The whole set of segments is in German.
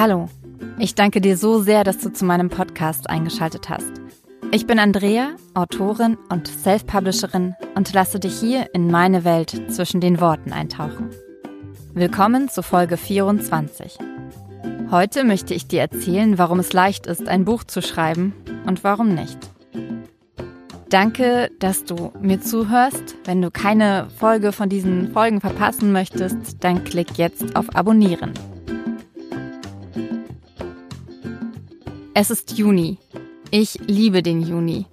Hallo, ich danke dir so sehr, dass du zu meinem Podcast eingeschaltet hast. Ich bin Andrea, Autorin und Self-Publisherin und lasse dich hier in meine Welt zwischen den Worten eintauchen. Willkommen zu Folge 24. Heute möchte ich dir erzählen, warum es leicht ist, ein Buch zu schreiben und warum nicht. Danke, dass du mir zuhörst. Wenn du keine Folge von diesen Folgen verpassen möchtest, dann klick jetzt auf Abonnieren. Es ist Juni. Ich liebe den Juni.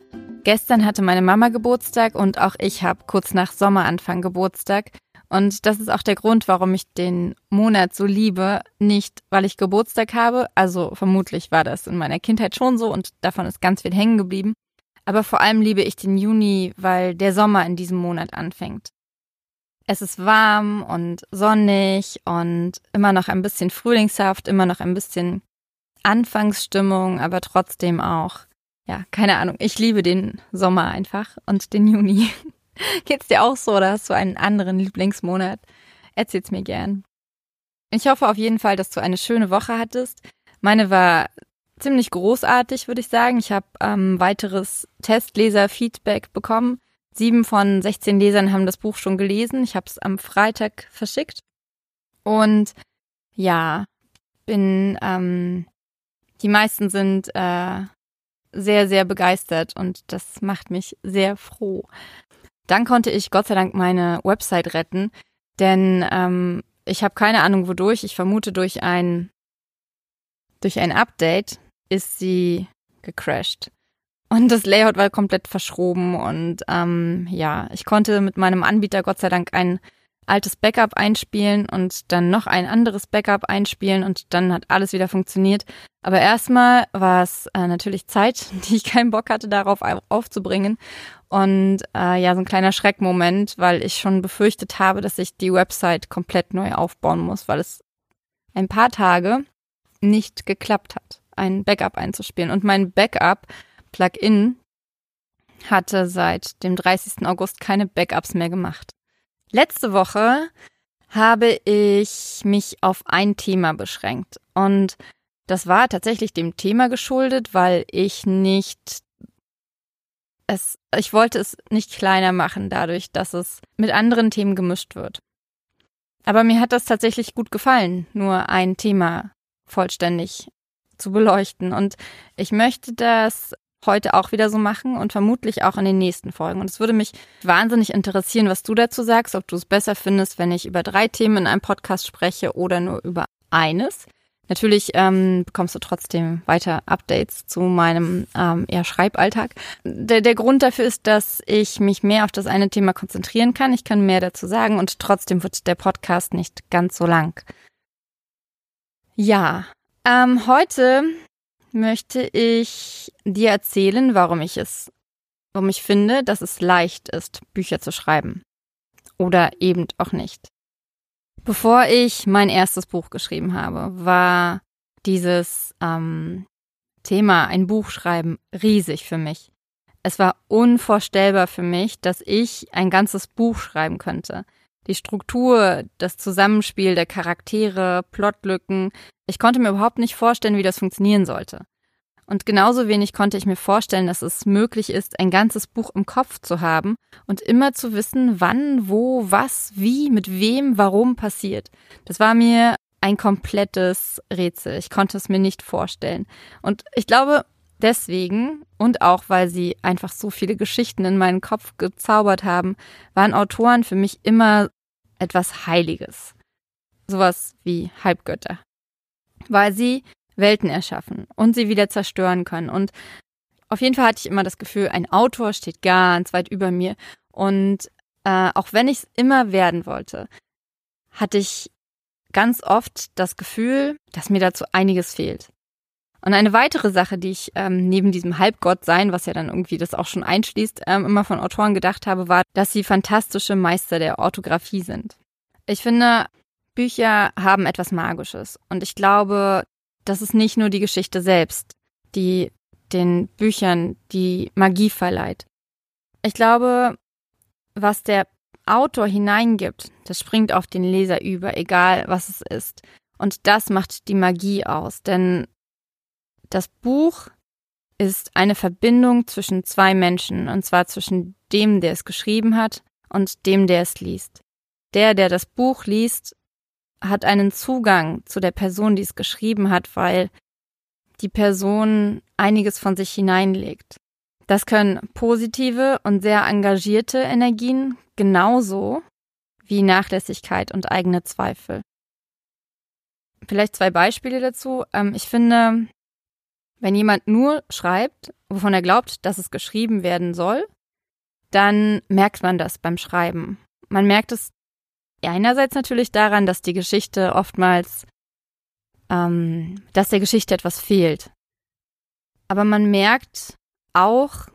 Gestern hatte meine Mama Geburtstag und auch ich habe kurz nach Sommeranfang Geburtstag. Und das ist auch der Grund, warum ich den Monat so liebe. Nicht, weil ich Geburtstag habe, also vermutlich war das in meiner Kindheit schon so und davon ist ganz viel hängen geblieben. Aber vor allem liebe ich den Juni, weil der Sommer in diesem Monat anfängt. Es ist warm und sonnig und immer noch ein bisschen frühlingshaft, immer noch ein bisschen Anfangsstimmung, aber trotzdem auch, ja, keine Ahnung. Ich liebe den Sommer einfach und den Juni. Geht's dir auch so oder hast du einen anderen Lieblingsmonat? Erzähl's mir gern. Ich hoffe auf jeden Fall, dass du eine schöne Woche hattest. Meine war ziemlich großartig, würde ich sagen. Ich habe ähm, weiteres Testleser-Feedback bekommen. Sieben von 16 Lesern haben das Buch schon gelesen. Ich habe es am Freitag verschickt. Und ja, bin ähm, die meisten sind äh, sehr, sehr begeistert und das macht mich sehr froh. Dann konnte ich Gott sei Dank meine Website retten, denn ähm, ich habe keine Ahnung wodurch. Ich vermute durch ein durch ein Update ist sie gecrashed. Und das Layout war komplett verschoben und ähm, ja, ich konnte mit meinem Anbieter Gott sei Dank ein altes Backup einspielen und dann noch ein anderes Backup einspielen und dann hat alles wieder funktioniert. Aber erstmal war es äh, natürlich Zeit, die ich keinen Bock hatte, darauf aufzubringen. Und äh, ja, so ein kleiner Schreckmoment, weil ich schon befürchtet habe, dass ich die Website komplett neu aufbauen muss, weil es ein paar Tage nicht geklappt hat, ein Backup einzuspielen. Und mein Backup-Plugin hatte seit dem 30. August keine Backups mehr gemacht. Letzte Woche habe ich mich auf ein Thema beschränkt und das war tatsächlich dem Thema geschuldet, weil ich nicht es, ich wollte es nicht kleiner machen dadurch, dass es mit anderen Themen gemischt wird. Aber mir hat das tatsächlich gut gefallen, nur ein Thema vollständig zu beleuchten. Und ich möchte das heute auch wieder so machen und vermutlich auch in den nächsten Folgen. Und es würde mich wahnsinnig interessieren, was du dazu sagst, ob du es besser findest, wenn ich über drei Themen in einem Podcast spreche oder nur über eines. Natürlich ähm, bekommst du trotzdem weiter Updates zu meinem ähm, eher Schreiballtag. Der, der Grund dafür ist, dass ich mich mehr auf das eine Thema konzentrieren kann. Ich kann mehr dazu sagen und trotzdem wird der Podcast nicht ganz so lang. Ja, ähm, heute möchte ich dir erzählen, warum ich es, warum ich finde, dass es leicht ist, Bücher zu schreiben. Oder eben auch nicht. Bevor ich mein erstes Buch geschrieben habe, war dieses ähm, Thema, ein Buch schreiben, riesig für mich. Es war unvorstellbar für mich, dass ich ein ganzes Buch schreiben könnte. Die Struktur, das Zusammenspiel der Charaktere, Plotlücken, ich konnte mir überhaupt nicht vorstellen, wie das funktionieren sollte. Und genauso wenig konnte ich mir vorstellen, dass es möglich ist, ein ganzes Buch im Kopf zu haben und immer zu wissen, wann, wo, was, wie, mit wem, warum passiert. Das war mir ein komplettes Rätsel. Ich konnte es mir nicht vorstellen. Und ich glaube, deswegen und auch weil sie einfach so viele Geschichten in meinen Kopf gezaubert haben, waren Autoren für mich immer etwas Heiliges. Sowas wie Halbgötter weil sie Welten erschaffen und sie wieder zerstören können. Und auf jeden Fall hatte ich immer das Gefühl, ein Autor steht ganz weit über mir. Und äh, auch wenn ich es immer werden wollte, hatte ich ganz oft das Gefühl, dass mir dazu einiges fehlt. Und eine weitere Sache, die ich ähm, neben diesem Halbgottsein, was ja dann irgendwie das auch schon einschließt, ähm, immer von Autoren gedacht habe, war, dass sie fantastische Meister der Orthographie sind. Ich finde, Bücher haben etwas Magisches. Und ich glaube, das ist nicht nur die Geschichte selbst, die den Büchern die Magie verleiht. Ich glaube, was der Autor hineingibt, das springt auf den Leser über, egal was es ist. Und das macht die Magie aus, denn das Buch ist eine Verbindung zwischen zwei Menschen, und zwar zwischen dem, der es geschrieben hat, und dem, der es liest. Der, der das Buch liest, hat einen Zugang zu der Person, die es geschrieben hat, weil die Person einiges von sich hineinlegt. Das können positive und sehr engagierte Energien genauso wie Nachlässigkeit und eigene Zweifel. Vielleicht zwei Beispiele dazu. Ähm, ich finde, wenn jemand nur schreibt, wovon er glaubt, dass es geschrieben werden soll, dann merkt man das beim Schreiben. Man merkt es einerseits natürlich daran, dass die Geschichte oftmals, ähm, dass der Geschichte etwas fehlt. Aber man merkt auch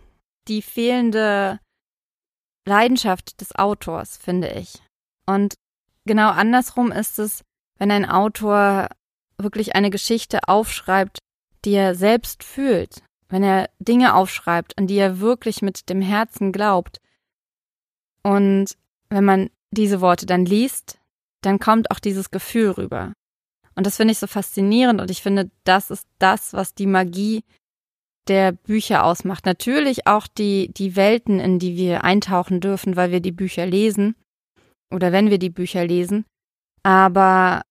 die fehlende Leidenschaft des Autors, finde ich. Und genau andersrum ist es, wenn ein Autor wirklich eine Geschichte aufschreibt, die er selbst fühlt, wenn er Dinge aufschreibt, an die er wirklich mit dem Herzen glaubt. Und wenn man diese Worte dann liest, dann kommt auch dieses Gefühl rüber. Und das finde ich so faszinierend und ich finde, das ist das, was die Magie der Bücher ausmacht. Natürlich auch die, die Welten, in die wir eintauchen dürfen, weil wir die Bücher lesen oder wenn wir die Bücher lesen. Aber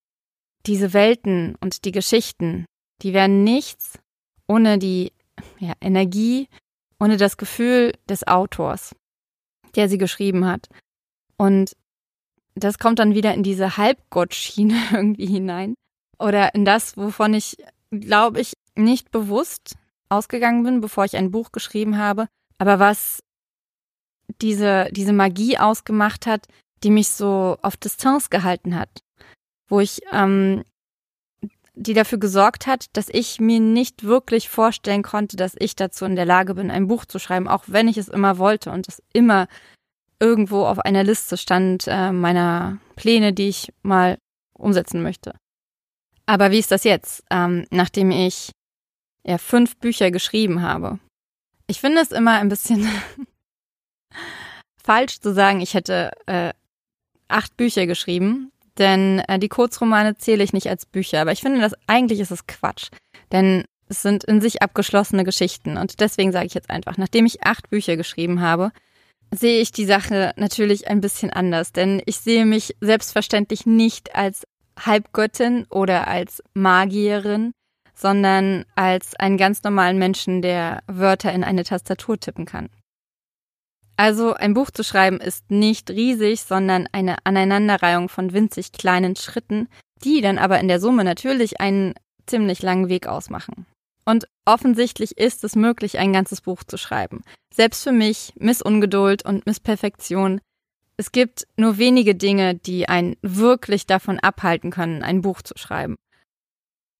diese Welten und die Geschichten, die wären nichts ohne die ja, Energie, ohne das Gefühl des Autors, der sie geschrieben hat. Und das kommt dann wieder in diese Halbgottschiene irgendwie hinein. Oder in das, wovon ich, glaube ich, nicht bewusst ausgegangen bin, bevor ich ein Buch geschrieben habe, aber was diese, diese Magie ausgemacht hat, die mich so auf Distanz gehalten hat, wo ich, ähm, die dafür gesorgt hat, dass ich mir nicht wirklich vorstellen konnte, dass ich dazu in der Lage bin, ein Buch zu schreiben, auch wenn ich es immer wollte und es immer irgendwo auf einer Liste stand äh, meiner Pläne, die ich mal umsetzen möchte. Aber wie ist das jetzt, ähm, nachdem ich ja fünf Bücher geschrieben habe? Ich finde es immer ein bisschen falsch zu sagen, ich hätte äh, acht Bücher geschrieben, denn äh, die Kurzromane zähle ich nicht als Bücher, aber ich finde, dass eigentlich ist es Quatsch, denn es sind in sich abgeschlossene Geschichten und deswegen sage ich jetzt einfach, nachdem ich acht Bücher geschrieben habe, sehe ich die Sache natürlich ein bisschen anders, denn ich sehe mich selbstverständlich nicht als Halbgöttin oder als Magierin, sondern als einen ganz normalen Menschen, der Wörter in eine Tastatur tippen kann. Also ein Buch zu schreiben ist nicht riesig, sondern eine Aneinanderreihung von winzig kleinen Schritten, die dann aber in der Summe natürlich einen ziemlich langen Weg ausmachen. Und offensichtlich ist es möglich, ein ganzes Buch zu schreiben. Selbst für mich, Miss Ungeduld und Miss Perfektion. Es gibt nur wenige Dinge, die einen wirklich davon abhalten können, ein Buch zu schreiben.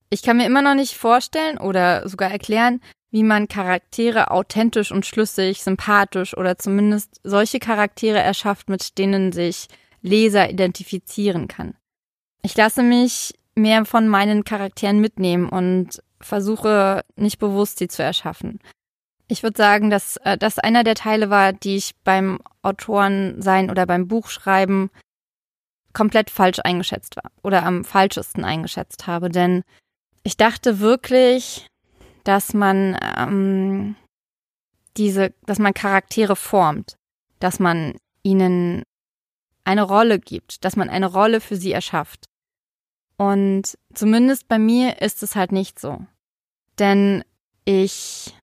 Ich kann mir immer noch nicht vorstellen oder sogar erklären, wie man Charaktere authentisch und schlüssig, sympathisch oder zumindest solche Charaktere erschafft, mit denen sich Leser identifizieren kann. Ich lasse mich mehr von meinen Charakteren mitnehmen und versuche nicht bewusst sie zu erschaffen. Ich würde sagen, dass äh, das einer der Teile war, die ich beim Autorensein oder beim Buchschreiben komplett falsch eingeschätzt war oder am falschesten eingeschätzt habe. Denn ich dachte wirklich, dass man ähm, diese, dass man Charaktere formt, dass man ihnen eine Rolle gibt, dass man eine Rolle für sie erschafft. Und zumindest bei mir ist es halt nicht so. Denn ich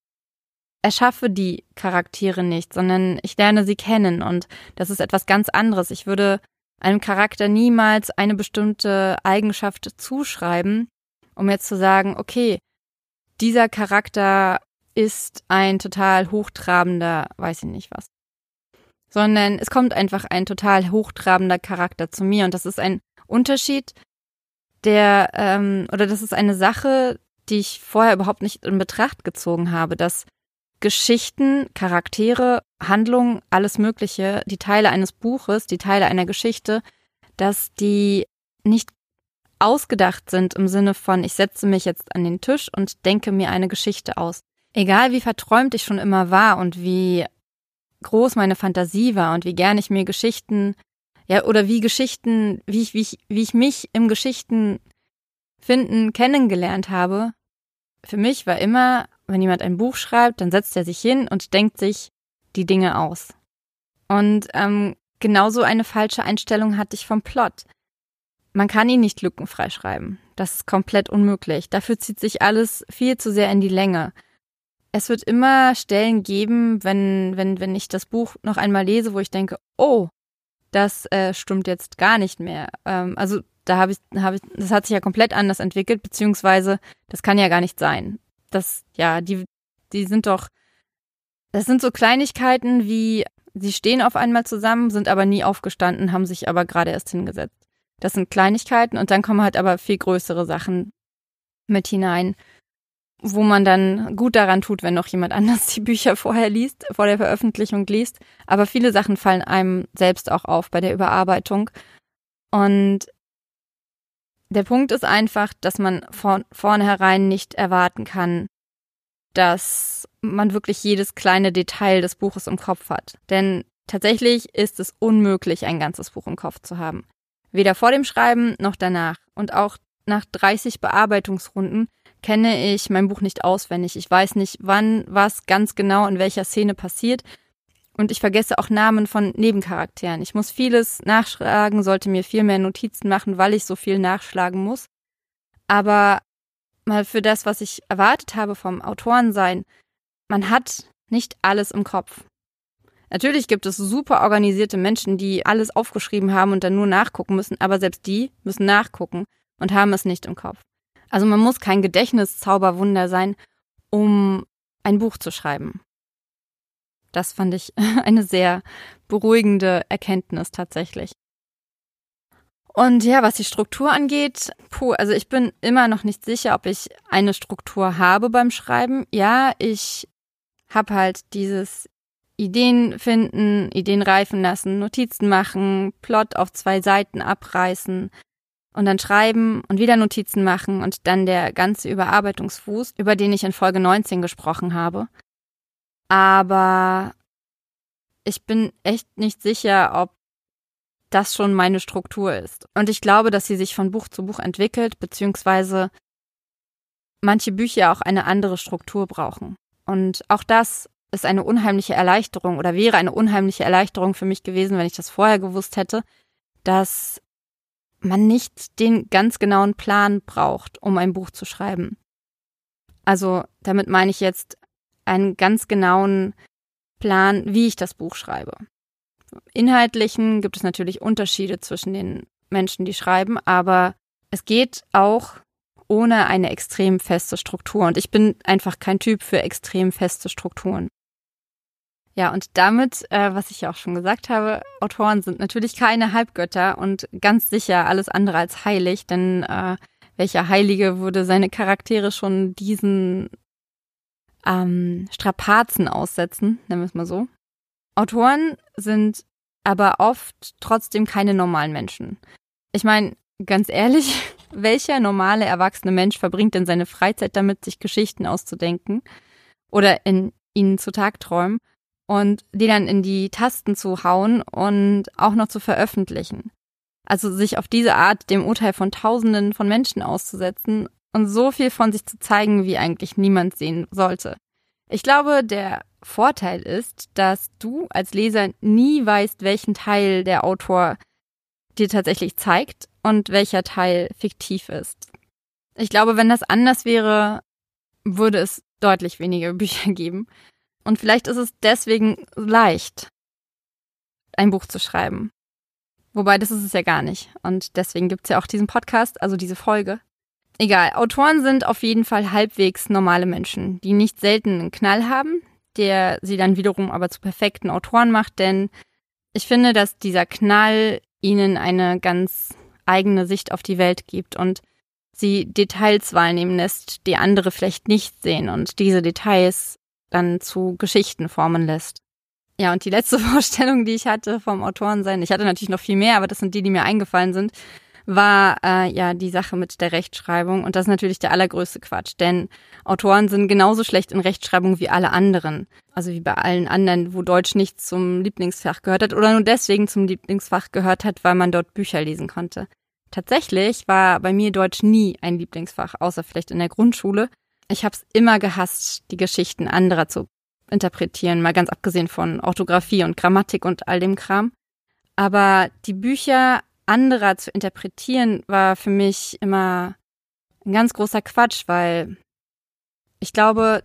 erschaffe die Charaktere nicht, sondern ich lerne sie kennen und das ist etwas ganz anderes. Ich würde einem Charakter niemals eine bestimmte Eigenschaft zuschreiben, um jetzt zu sagen, okay, dieser Charakter ist ein total hochtrabender, weiß ich nicht was. Sondern es kommt einfach ein total hochtrabender Charakter zu mir und das ist ein Unterschied, der, ähm, oder das ist eine Sache, die ich vorher überhaupt nicht in Betracht gezogen habe, dass Geschichten, Charaktere, Handlungen, alles Mögliche, die Teile eines Buches, die Teile einer Geschichte, dass die nicht ausgedacht sind im Sinne von, ich setze mich jetzt an den Tisch und denke mir eine Geschichte aus. Egal wie verträumt ich schon immer war und wie groß meine Fantasie war und wie gern ich mir Geschichten, ja, oder wie Geschichten, wie ich, wie ich, wie ich mich im Geschichten Finden kennengelernt habe, für mich war immer, wenn jemand ein Buch schreibt, dann setzt er sich hin und denkt sich die Dinge aus. Und ähm, genauso eine falsche Einstellung hatte ich vom Plot. Man kann ihn nicht lückenfrei schreiben. Das ist komplett unmöglich. Dafür zieht sich alles viel zu sehr in die Länge. Es wird immer Stellen geben, wenn, wenn, wenn ich das Buch noch einmal lese, wo ich denke, oh, das äh, stimmt jetzt gar nicht mehr. Ähm, also da habe ich, hab ich, das hat sich ja komplett anders entwickelt, beziehungsweise das kann ja gar nicht sein. Das, ja, die, die sind doch, das sind so Kleinigkeiten wie, sie stehen auf einmal zusammen, sind aber nie aufgestanden, haben sich aber gerade erst hingesetzt. Das sind Kleinigkeiten und dann kommen halt aber viel größere Sachen mit hinein, wo man dann gut daran tut, wenn noch jemand anders die Bücher vorher liest, vor der Veröffentlichung liest. Aber viele Sachen fallen einem selbst auch auf bei der Überarbeitung. Und der Punkt ist einfach, dass man von vornherein nicht erwarten kann, dass man wirklich jedes kleine Detail des Buches im Kopf hat. Denn tatsächlich ist es unmöglich, ein ganzes Buch im Kopf zu haben. Weder vor dem Schreiben noch danach. Und auch nach 30 Bearbeitungsrunden kenne ich mein Buch nicht auswendig. Ich weiß nicht, wann was ganz genau in welcher Szene passiert. Und ich vergesse auch Namen von Nebencharakteren. Ich muss vieles nachschlagen, sollte mir viel mehr Notizen machen, weil ich so viel nachschlagen muss. Aber mal für das, was ich erwartet habe vom Autorensein, man hat nicht alles im Kopf. Natürlich gibt es super organisierte Menschen, die alles aufgeschrieben haben und dann nur nachgucken müssen, aber selbst die müssen nachgucken und haben es nicht im Kopf. Also man muss kein Gedächtniszauberwunder sein, um ein Buch zu schreiben. Das fand ich eine sehr beruhigende Erkenntnis tatsächlich. Und ja, was die Struktur angeht, puh, also ich bin immer noch nicht sicher, ob ich eine Struktur habe beim Schreiben. Ja, ich habe halt dieses Ideen finden, Ideen reifen lassen, Notizen machen, Plot auf zwei Seiten abreißen und dann schreiben und wieder Notizen machen und dann der ganze Überarbeitungsfuß, über den ich in Folge 19 gesprochen habe. Aber ich bin echt nicht sicher, ob das schon meine Struktur ist. Und ich glaube, dass sie sich von Buch zu Buch entwickelt, beziehungsweise manche Bücher auch eine andere Struktur brauchen. Und auch das ist eine unheimliche Erleichterung oder wäre eine unheimliche Erleichterung für mich gewesen, wenn ich das vorher gewusst hätte, dass man nicht den ganz genauen Plan braucht, um ein Buch zu schreiben. Also damit meine ich jetzt einen ganz genauen Plan, wie ich das Buch schreibe. Inhaltlichen gibt es natürlich Unterschiede zwischen den Menschen, die schreiben, aber es geht auch ohne eine extrem feste Struktur. Und ich bin einfach kein Typ für extrem feste Strukturen. Ja, und damit, äh, was ich ja auch schon gesagt habe, Autoren sind natürlich keine Halbgötter und ganz sicher alles andere als heilig, denn äh, welcher Heilige würde seine Charaktere schon diesen ähm, Strapazen aussetzen, nennen wir es mal so. Autoren sind aber oft trotzdem keine normalen Menschen. Ich meine, ganz ehrlich, welcher normale erwachsene Mensch verbringt denn seine Freizeit damit, sich Geschichten auszudenken oder in ihnen zu tagträumen und die dann in die Tasten zu hauen und auch noch zu veröffentlichen. Also sich auf diese Art dem Urteil von Tausenden von Menschen auszusetzen und so viel von sich zu zeigen, wie eigentlich niemand sehen sollte. Ich glaube, der Vorteil ist, dass du als Leser nie weißt, welchen Teil der Autor dir tatsächlich zeigt und welcher Teil fiktiv ist. Ich glaube, wenn das anders wäre, würde es deutlich weniger Bücher geben. Und vielleicht ist es deswegen leicht, ein Buch zu schreiben. Wobei, das ist es ja gar nicht. Und deswegen gibt es ja auch diesen Podcast, also diese Folge. Egal, Autoren sind auf jeden Fall halbwegs normale Menschen, die nicht selten einen Knall haben, der sie dann wiederum aber zu perfekten Autoren macht, denn ich finde, dass dieser Knall ihnen eine ganz eigene Sicht auf die Welt gibt und sie Details wahrnehmen lässt, die andere vielleicht nicht sehen und diese Details dann zu Geschichten formen lässt. Ja, und die letzte Vorstellung, die ich hatte vom Autorensein, ich hatte natürlich noch viel mehr, aber das sind die, die mir eingefallen sind, war äh, ja die Sache mit der Rechtschreibung. Und das ist natürlich der allergrößte Quatsch, denn Autoren sind genauso schlecht in Rechtschreibung wie alle anderen. Also wie bei allen anderen, wo Deutsch nicht zum Lieblingsfach gehört hat oder nur deswegen zum Lieblingsfach gehört hat, weil man dort Bücher lesen konnte. Tatsächlich war bei mir Deutsch nie ein Lieblingsfach, außer vielleicht in der Grundschule. Ich habe es immer gehasst, die Geschichten anderer zu interpretieren, mal ganz abgesehen von Orthographie und Grammatik und all dem Kram. Aber die Bücher anderer zu interpretieren war für mich immer ein ganz großer Quatsch, weil ich glaube,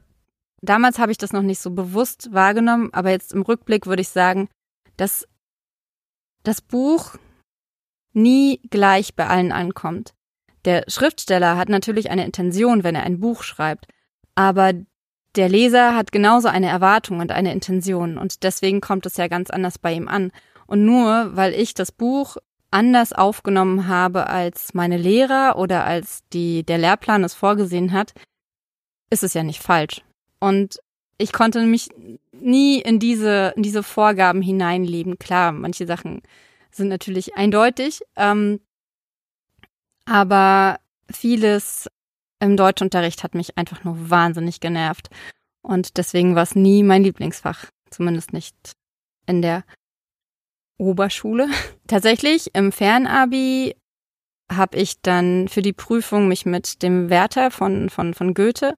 damals habe ich das noch nicht so bewusst wahrgenommen, aber jetzt im Rückblick würde ich sagen, dass das Buch nie gleich bei allen ankommt. Der Schriftsteller hat natürlich eine Intention, wenn er ein Buch schreibt, aber der Leser hat genauso eine Erwartung und eine Intention und deswegen kommt es ja ganz anders bei ihm an. Und nur weil ich das Buch anders aufgenommen habe als meine Lehrer oder als die der Lehrplan es vorgesehen hat, ist es ja nicht falsch. Und ich konnte mich nie in diese in diese Vorgaben hineinleben. Klar, manche Sachen sind natürlich eindeutig, ähm, aber vieles im Deutschunterricht hat mich einfach nur wahnsinnig genervt. Und deswegen war es nie mein Lieblingsfach. Zumindest nicht in der Oberschule. Tatsächlich im Fernabi habe ich dann für die Prüfung mich mit dem Werther von, von, von Goethe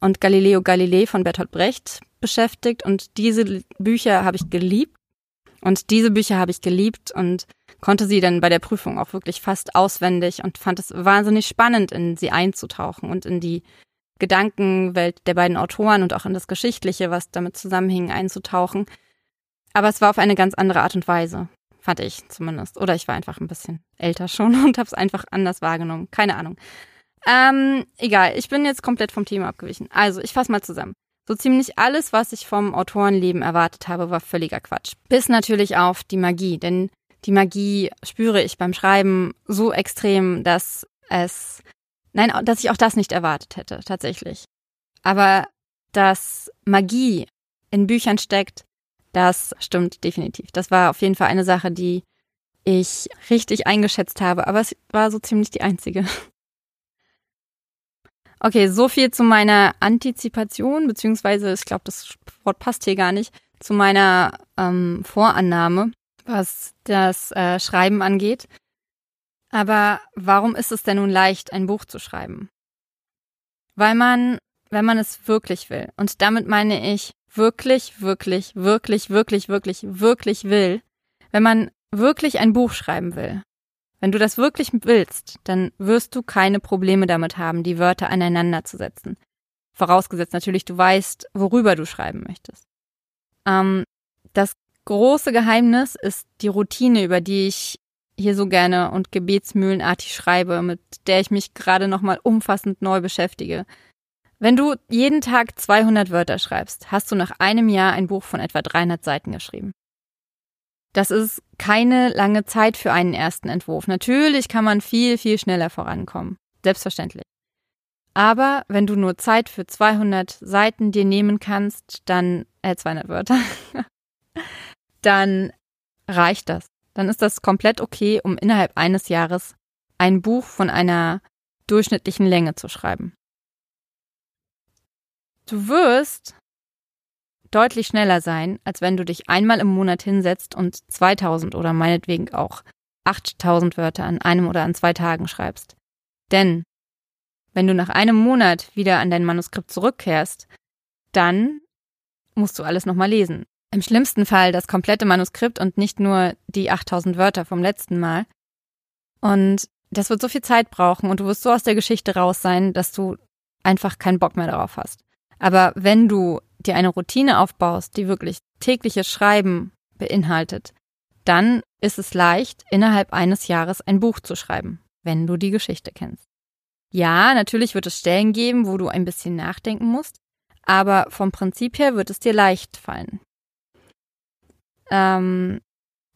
und Galileo Galilei von Bertolt Brecht beschäftigt und diese Bücher habe ich geliebt. Und diese Bücher habe ich geliebt und konnte sie dann bei der Prüfung auch wirklich fast auswendig und fand es wahnsinnig spannend, in sie einzutauchen und in die Gedankenwelt der beiden Autoren und auch in das Geschichtliche, was damit zusammenhing, einzutauchen. Aber es war auf eine ganz andere Art und Weise, fand ich zumindest. Oder ich war einfach ein bisschen älter schon und habe es einfach anders wahrgenommen. Keine Ahnung. Ähm, egal, ich bin jetzt komplett vom Thema abgewichen. Also, ich fasse mal zusammen. So ziemlich alles, was ich vom Autorenleben erwartet habe, war völliger Quatsch. Bis natürlich auf die Magie, denn die Magie spüre ich beim Schreiben so extrem, dass es, nein, dass ich auch das nicht erwartet hätte, tatsächlich. Aber dass Magie in Büchern steckt, das stimmt definitiv. Das war auf jeden Fall eine Sache, die ich richtig eingeschätzt habe, aber es war so ziemlich die einzige. Okay, so viel zu meiner Antizipation, beziehungsweise ich glaube, das Wort passt hier gar nicht, zu meiner ähm, Vorannahme was das äh, Schreiben angeht. Aber warum ist es denn nun leicht, ein Buch zu schreiben? Weil man, wenn man es wirklich will, und damit meine ich wirklich, wirklich, wirklich, wirklich, wirklich, wirklich will, wenn man wirklich ein Buch schreiben will, wenn du das wirklich willst, dann wirst du keine Probleme damit haben, die Wörter aneinander zu setzen. Vorausgesetzt natürlich, du weißt, worüber du schreiben möchtest. Ähm, das große Geheimnis ist die Routine, über die ich hier so gerne und gebetsmühlenartig schreibe, mit der ich mich gerade nochmal umfassend neu beschäftige. Wenn du jeden Tag 200 Wörter schreibst, hast du nach einem Jahr ein Buch von etwa 300 Seiten geschrieben. Das ist keine lange Zeit für einen ersten Entwurf. Natürlich kann man viel, viel schneller vorankommen. Selbstverständlich. Aber wenn du nur Zeit für 200 Seiten dir nehmen kannst, dann, äh, 200 Wörter, dann reicht das. Dann ist das komplett okay, um innerhalb eines Jahres ein Buch von einer durchschnittlichen Länge zu schreiben. Du wirst deutlich schneller sein, als wenn du dich einmal im Monat hinsetzt und 2000 oder meinetwegen auch 8000 Wörter an einem oder an zwei Tagen schreibst. Denn wenn du nach einem Monat wieder an dein Manuskript zurückkehrst, dann musst du alles nochmal lesen. Im schlimmsten Fall das komplette Manuskript und nicht nur die 8000 Wörter vom letzten Mal. Und das wird so viel Zeit brauchen und du wirst so aus der Geschichte raus sein, dass du einfach keinen Bock mehr darauf hast. Aber wenn du dir eine Routine aufbaust, die wirklich tägliches Schreiben beinhaltet, dann ist es leicht, innerhalb eines Jahres ein Buch zu schreiben, wenn du die Geschichte kennst. Ja, natürlich wird es Stellen geben, wo du ein bisschen nachdenken musst, aber vom Prinzip her wird es dir leicht fallen ähm,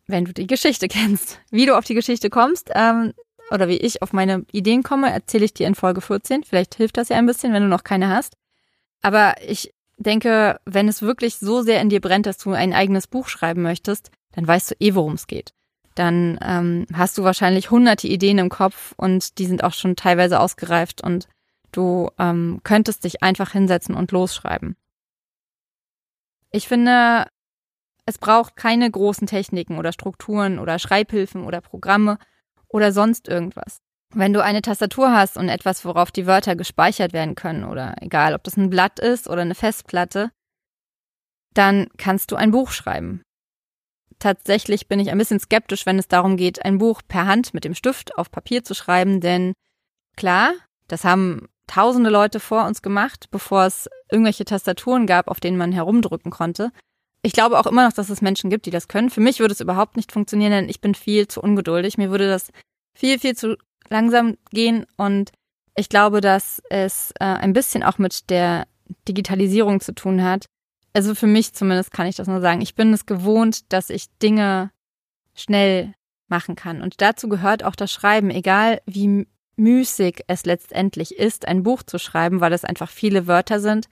wenn du die Geschichte kennst. Wie du auf die Geschichte kommst ähm, oder wie ich auf meine Ideen komme, erzähle ich dir in Folge 14. Vielleicht hilft das ja ein bisschen, wenn du noch keine hast. Aber ich denke, wenn es wirklich so sehr in dir brennt, dass du ein eigenes Buch schreiben möchtest, dann weißt du eh, worum es geht. Dann ähm, hast du wahrscheinlich hunderte Ideen im Kopf und die sind auch schon teilweise ausgereift und du ähm, könntest dich einfach hinsetzen und losschreiben. Ich finde, es braucht keine großen Techniken oder Strukturen oder Schreibhilfen oder Programme oder sonst irgendwas. Wenn du eine Tastatur hast und etwas, worauf die Wörter gespeichert werden können, oder egal, ob das ein Blatt ist oder eine Festplatte, dann kannst du ein Buch schreiben. Tatsächlich bin ich ein bisschen skeptisch, wenn es darum geht, ein Buch per Hand mit dem Stift auf Papier zu schreiben, denn klar, das haben tausende Leute vor uns gemacht, bevor es irgendwelche Tastaturen gab, auf denen man herumdrücken konnte. Ich glaube auch immer noch, dass es Menschen gibt, die das können. Für mich würde es überhaupt nicht funktionieren, denn ich bin viel zu ungeduldig. Mir würde das viel, viel zu langsam gehen und ich glaube, dass es äh, ein bisschen auch mit der Digitalisierung zu tun hat. Also für mich zumindest kann ich das nur sagen. Ich bin es gewohnt, dass ich Dinge schnell machen kann. Und dazu gehört auch das Schreiben, egal wie müßig es letztendlich ist, ein Buch zu schreiben, weil es einfach viele Wörter sind.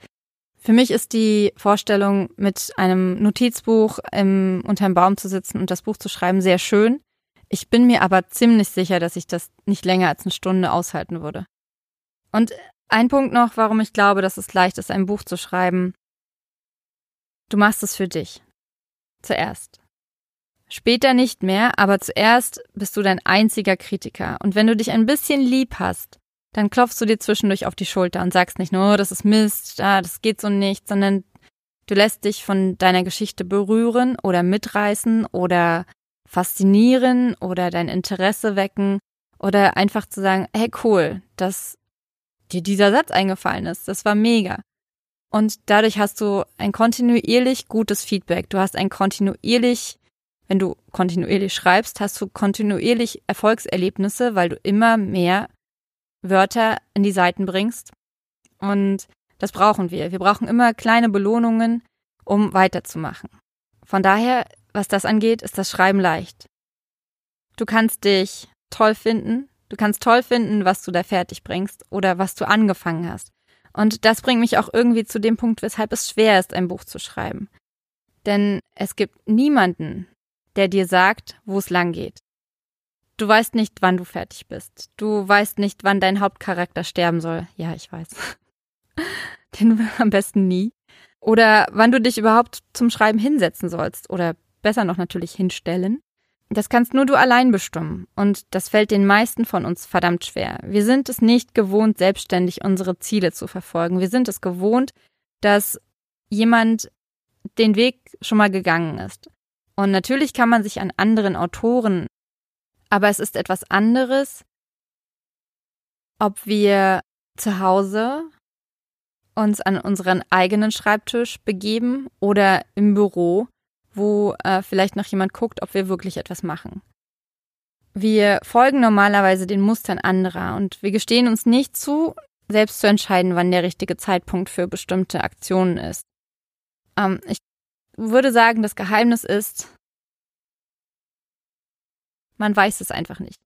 Für mich ist die Vorstellung, mit einem Notizbuch im, unter einem Baum zu sitzen und das Buch zu schreiben, sehr schön. Ich bin mir aber ziemlich sicher, dass ich das nicht länger als eine Stunde aushalten würde. Und ein Punkt noch, warum ich glaube, dass es leicht ist, ein Buch zu schreiben. Du machst es für dich. Zuerst. Später nicht mehr, aber zuerst bist du dein einziger Kritiker. Und wenn du dich ein bisschen lieb hast, dann klopfst du dir zwischendurch auf die Schulter und sagst nicht nur, oh, das ist Mist, ah, das geht so nicht, sondern du lässt dich von deiner Geschichte berühren oder mitreißen oder faszinieren oder dein Interesse wecken oder einfach zu sagen, hey cool, dass dir dieser Satz eingefallen ist, das war mega. Und dadurch hast du ein kontinuierlich gutes Feedback. Du hast ein kontinuierlich wenn du kontinuierlich schreibst, hast du kontinuierlich Erfolgserlebnisse, weil du immer mehr Wörter in die Seiten bringst. Und das brauchen wir. Wir brauchen immer kleine Belohnungen, um weiterzumachen. Von daher, was das angeht, ist das Schreiben leicht. Du kannst dich toll finden. Du kannst toll finden, was du da fertig bringst oder was du angefangen hast. Und das bringt mich auch irgendwie zu dem Punkt, weshalb es schwer ist, ein Buch zu schreiben. Denn es gibt niemanden, der dir sagt, wo es lang geht. Du weißt nicht, wann du fertig bist. Du weißt nicht, wann dein Hauptcharakter sterben soll. Ja, ich weiß. Den am besten nie. Oder wann du dich überhaupt zum Schreiben hinsetzen sollst. Oder besser noch natürlich hinstellen. Das kannst nur du allein bestimmen. Und das fällt den meisten von uns verdammt schwer. Wir sind es nicht gewohnt, selbstständig unsere Ziele zu verfolgen. Wir sind es gewohnt, dass jemand den Weg schon mal gegangen ist. Und natürlich kann man sich an anderen Autoren, aber es ist etwas anderes, ob wir zu Hause uns an unseren eigenen Schreibtisch begeben oder im Büro, wo äh, vielleicht noch jemand guckt, ob wir wirklich etwas machen. Wir folgen normalerweise den Mustern anderer und wir gestehen uns nicht zu, selbst zu entscheiden, wann der richtige Zeitpunkt für bestimmte Aktionen ist. Ähm, ich würde sagen, das Geheimnis ist, man weiß es einfach nicht.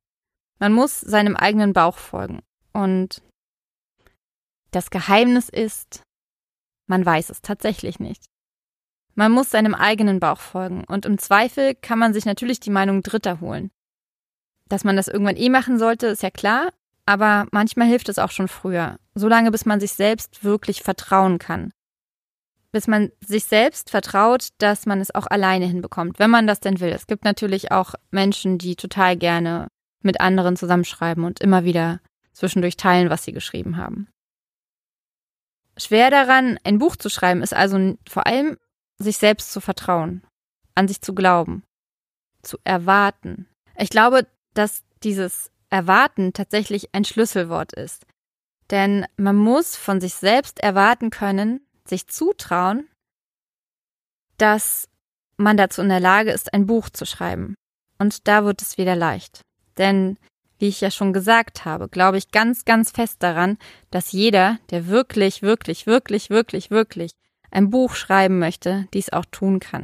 Man muss seinem eigenen Bauch folgen. Und das Geheimnis ist, man weiß es tatsächlich nicht. Man muss seinem eigenen Bauch folgen und im Zweifel kann man sich natürlich die Meinung Dritter holen. Dass man das irgendwann eh machen sollte, ist ja klar, aber manchmal hilft es auch schon früher, solange bis man sich selbst wirklich vertrauen kann bis man sich selbst vertraut, dass man es auch alleine hinbekommt, wenn man das denn will. Es gibt natürlich auch Menschen, die total gerne mit anderen zusammenschreiben und immer wieder zwischendurch teilen, was sie geschrieben haben. Schwer daran, ein Buch zu schreiben, ist also vor allem, sich selbst zu vertrauen, an sich zu glauben, zu erwarten. Ich glaube, dass dieses Erwarten tatsächlich ein Schlüsselwort ist. Denn man muss von sich selbst erwarten können, sich zutrauen, dass man dazu in der Lage ist, ein Buch zu schreiben. Und da wird es wieder leicht. Denn, wie ich ja schon gesagt habe, glaube ich ganz, ganz fest daran, dass jeder, der wirklich, wirklich, wirklich, wirklich, wirklich ein Buch schreiben möchte, dies auch tun kann.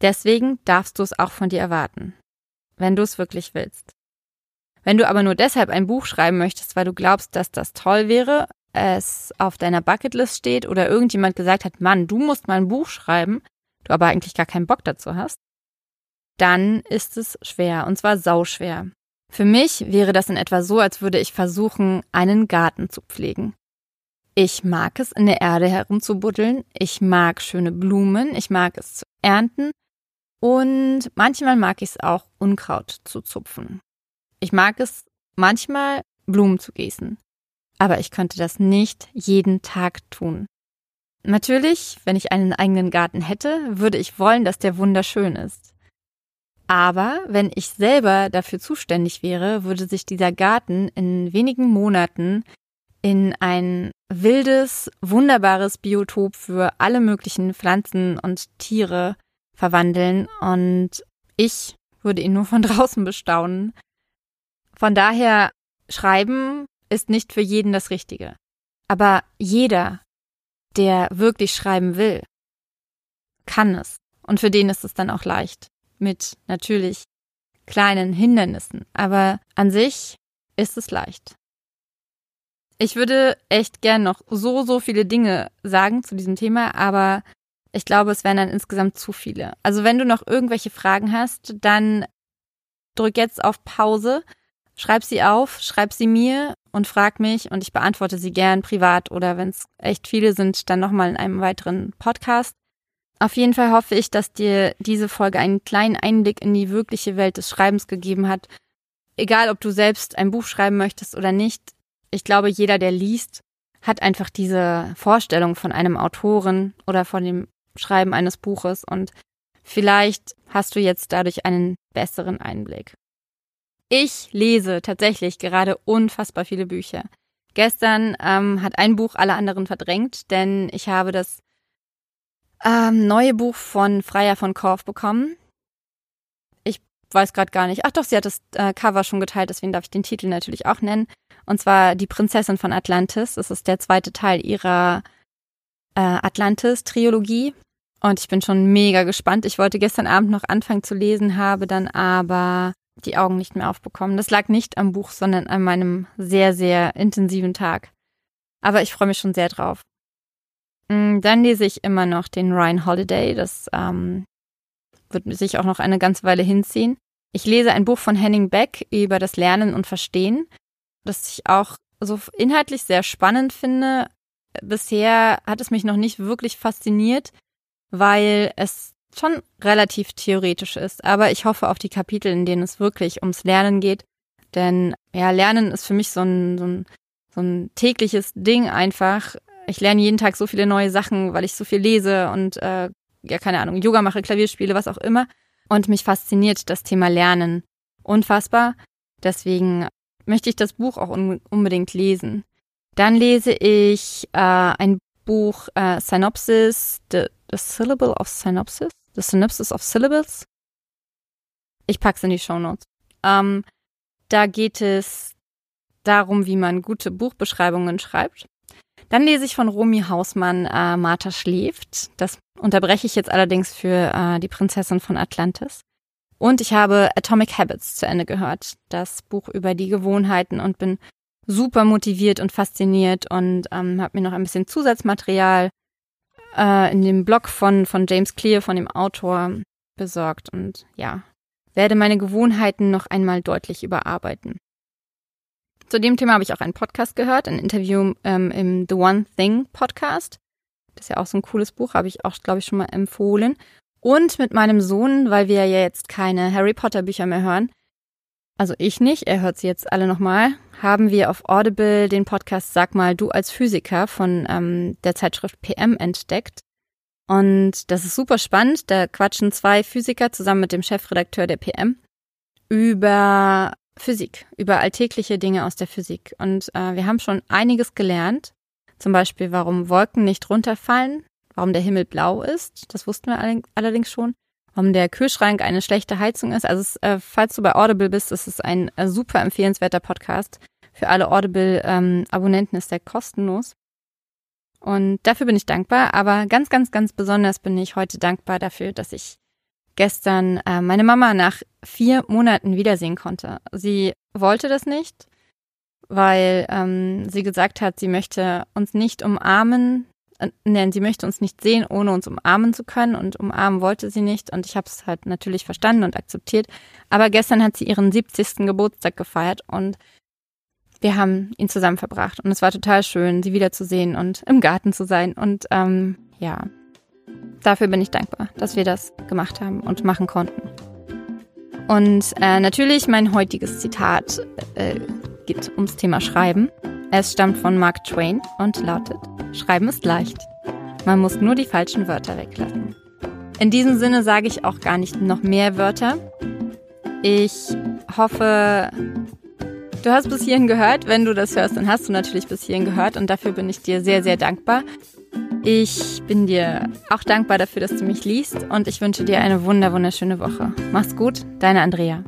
Deswegen darfst du es auch von dir erwarten, wenn du es wirklich willst. Wenn du aber nur deshalb ein Buch schreiben möchtest, weil du glaubst, dass das toll wäre, es auf deiner Bucketlist steht oder irgendjemand gesagt hat, Mann, du musst mal ein Buch schreiben, du aber eigentlich gar keinen Bock dazu hast, dann ist es schwer und zwar sauschwer. Für mich wäre das in etwa so, als würde ich versuchen, einen Garten zu pflegen. Ich mag es, in der Erde herumzubuddeln, ich mag schöne Blumen, ich mag es zu ernten und manchmal mag ich es auch, Unkraut zu zupfen. Ich mag es manchmal Blumen zu gießen. Aber ich könnte das nicht jeden Tag tun. Natürlich, wenn ich einen eigenen Garten hätte, würde ich wollen, dass der wunderschön ist. Aber wenn ich selber dafür zuständig wäre, würde sich dieser Garten in wenigen Monaten in ein wildes, wunderbares Biotop für alle möglichen Pflanzen und Tiere verwandeln und ich würde ihn nur von draußen bestaunen. Von daher, Schreiben ist nicht für jeden das Richtige. Aber jeder, der wirklich schreiben will, kann es. Und für den ist es dann auch leicht. Mit natürlich kleinen Hindernissen. Aber an sich ist es leicht. Ich würde echt gern noch so, so viele Dinge sagen zu diesem Thema, aber ich glaube, es wären dann insgesamt zu viele. Also wenn du noch irgendwelche Fragen hast, dann drück jetzt auf Pause, schreib sie auf, schreib sie mir und frag mich und ich beantworte sie gern privat oder wenn es echt viele sind, dann nochmal in einem weiteren Podcast. Auf jeden Fall hoffe ich, dass dir diese Folge einen kleinen Einblick in die wirkliche Welt des Schreibens gegeben hat. Egal, ob du selbst ein Buch schreiben möchtest oder nicht, ich glaube, jeder, der liest, hat einfach diese Vorstellung von einem Autoren oder von dem Schreiben eines Buches und vielleicht hast du jetzt dadurch einen besseren Einblick. Ich lese tatsächlich gerade unfassbar viele Bücher. Gestern ähm, hat ein Buch alle anderen verdrängt, denn ich habe das ähm, neue Buch von Freier von Korf bekommen weiß gerade gar nicht. Ach doch, sie hat das äh, Cover schon geteilt, deswegen darf ich den Titel natürlich auch nennen. Und zwar Die Prinzessin von Atlantis. Das ist der zweite Teil ihrer äh, Atlantis-Trilogie. Und ich bin schon mega gespannt. Ich wollte gestern Abend noch anfangen zu lesen, habe dann aber die Augen nicht mehr aufbekommen. Das lag nicht am Buch, sondern an meinem sehr, sehr intensiven Tag. Aber ich freue mich schon sehr drauf. Mm, dann lese ich immer noch den Ryan Holiday. Das ähm, wird sich auch noch eine ganze Weile hinziehen. Ich lese ein Buch von Henning Beck über das Lernen und Verstehen, das ich auch so inhaltlich sehr spannend finde. Bisher hat es mich noch nicht wirklich fasziniert, weil es schon relativ theoretisch ist. Aber ich hoffe auf die Kapitel, in denen es wirklich ums Lernen geht. Denn ja, Lernen ist für mich so ein, so ein, so ein tägliches Ding einfach. Ich lerne jeden Tag so viele neue Sachen, weil ich so viel lese und äh, ja, keine Ahnung, Yoga mache, Klavier spiele, was auch immer. Und mich fasziniert das Thema Lernen unfassbar. Deswegen möchte ich das Buch auch un unbedingt lesen. Dann lese ich äh, ein Buch äh, Synopsis, the, the Syllable of Synopsis, The Synopsis of Syllables. Ich pack's in die Show Notes. Ähm, da geht es darum, wie man gute Buchbeschreibungen schreibt. Dann lese ich von Romy Hausmann äh, Martha schläft. Das unterbreche ich jetzt allerdings für äh, die Prinzessin von Atlantis. Und ich habe Atomic Habits zu Ende gehört, das Buch über die Gewohnheiten und bin super motiviert und fasziniert und ähm, habe mir noch ein bisschen Zusatzmaterial äh, in dem Blog von, von James Clear, von dem Autor, besorgt und ja, werde meine Gewohnheiten noch einmal deutlich überarbeiten. Zu dem Thema habe ich auch einen Podcast gehört, ein Interview ähm, im The One Thing Podcast. Das ist ja auch so ein cooles Buch, habe ich auch, glaube ich, schon mal empfohlen. Und mit meinem Sohn, weil wir ja jetzt keine Harry Potter Bücher mehr hören, also ich nicht, er hört sie jetzt alle nochmal, haben wir auf Audible den Podcast Sag mal du als Physiker von ähm, der Zeitschrift PM entdeckt. Und das ist super spannend. Da quatschen zwei Physiker zusammen mit dem Chefredakteur der PM über Physik, über alltägliche Dinge aus der Physik. Und äh, wir haben schon einiges gelernt. Zum Beispiel, warum Wolken nicht runterfallen, warum der Himmel blau ist. Das wussten wir allerdings schon. Warum der Kühlschrank eine schlechte Heizung ist. Also, es, äh, falls du bei Audible bist, ist es ein äh, super empfehlenswerter Podcast. Für alle Audible-Abonnenten ähm, ist der kostenlos. Und dafür bin ich dankbar. Aber ganz, ganz, ganz besonders bin ich heute dankbar dafür, dass ich gestern äh, meine Mama nach vier Monaten wiedersehen konnte. Sie wollte das nicht, weil ähm, sie gesagt hat, sie möchte uns nicht umarmen, nein, sie möchte uns nicht sehen, ohne uns umarmen zu können und umarmen wollte sie nicht und ich habe es halt natürlich verstanden und akzeptiert. Aber gestern hat sie ihren 70. Geburtstag gefeiert und wir haben ihn zusammen verbracht und es war total schön, sie wiederzusehen und im Garten zu sein und ähm, ja, dafür bin ich dankbar, dass wir das gemacht haben und machen konnten. Und äh, natürlich mein heutiges Zitat äh, geht ums Thema Schreiben. Es stammt von Mark Twain und lautet, Schreiben ist leicht. Man muss nur die falschen Wörter weglassen. In diesem Sinne sage ich auch gar nicht noch mehr Wörter. Ich hoffe, du hast bis hierhin gehört. Wenn du das hörst, dann hast du natürlich bis hierhin gehört und dafür bin ich dir sehr, sehr dankbar. Ich bin dir auch dankbar dafür, dass du mich liest und ich wünsche dir eine wunder wunderschöne Woche. Mach's gut, deine Andrea.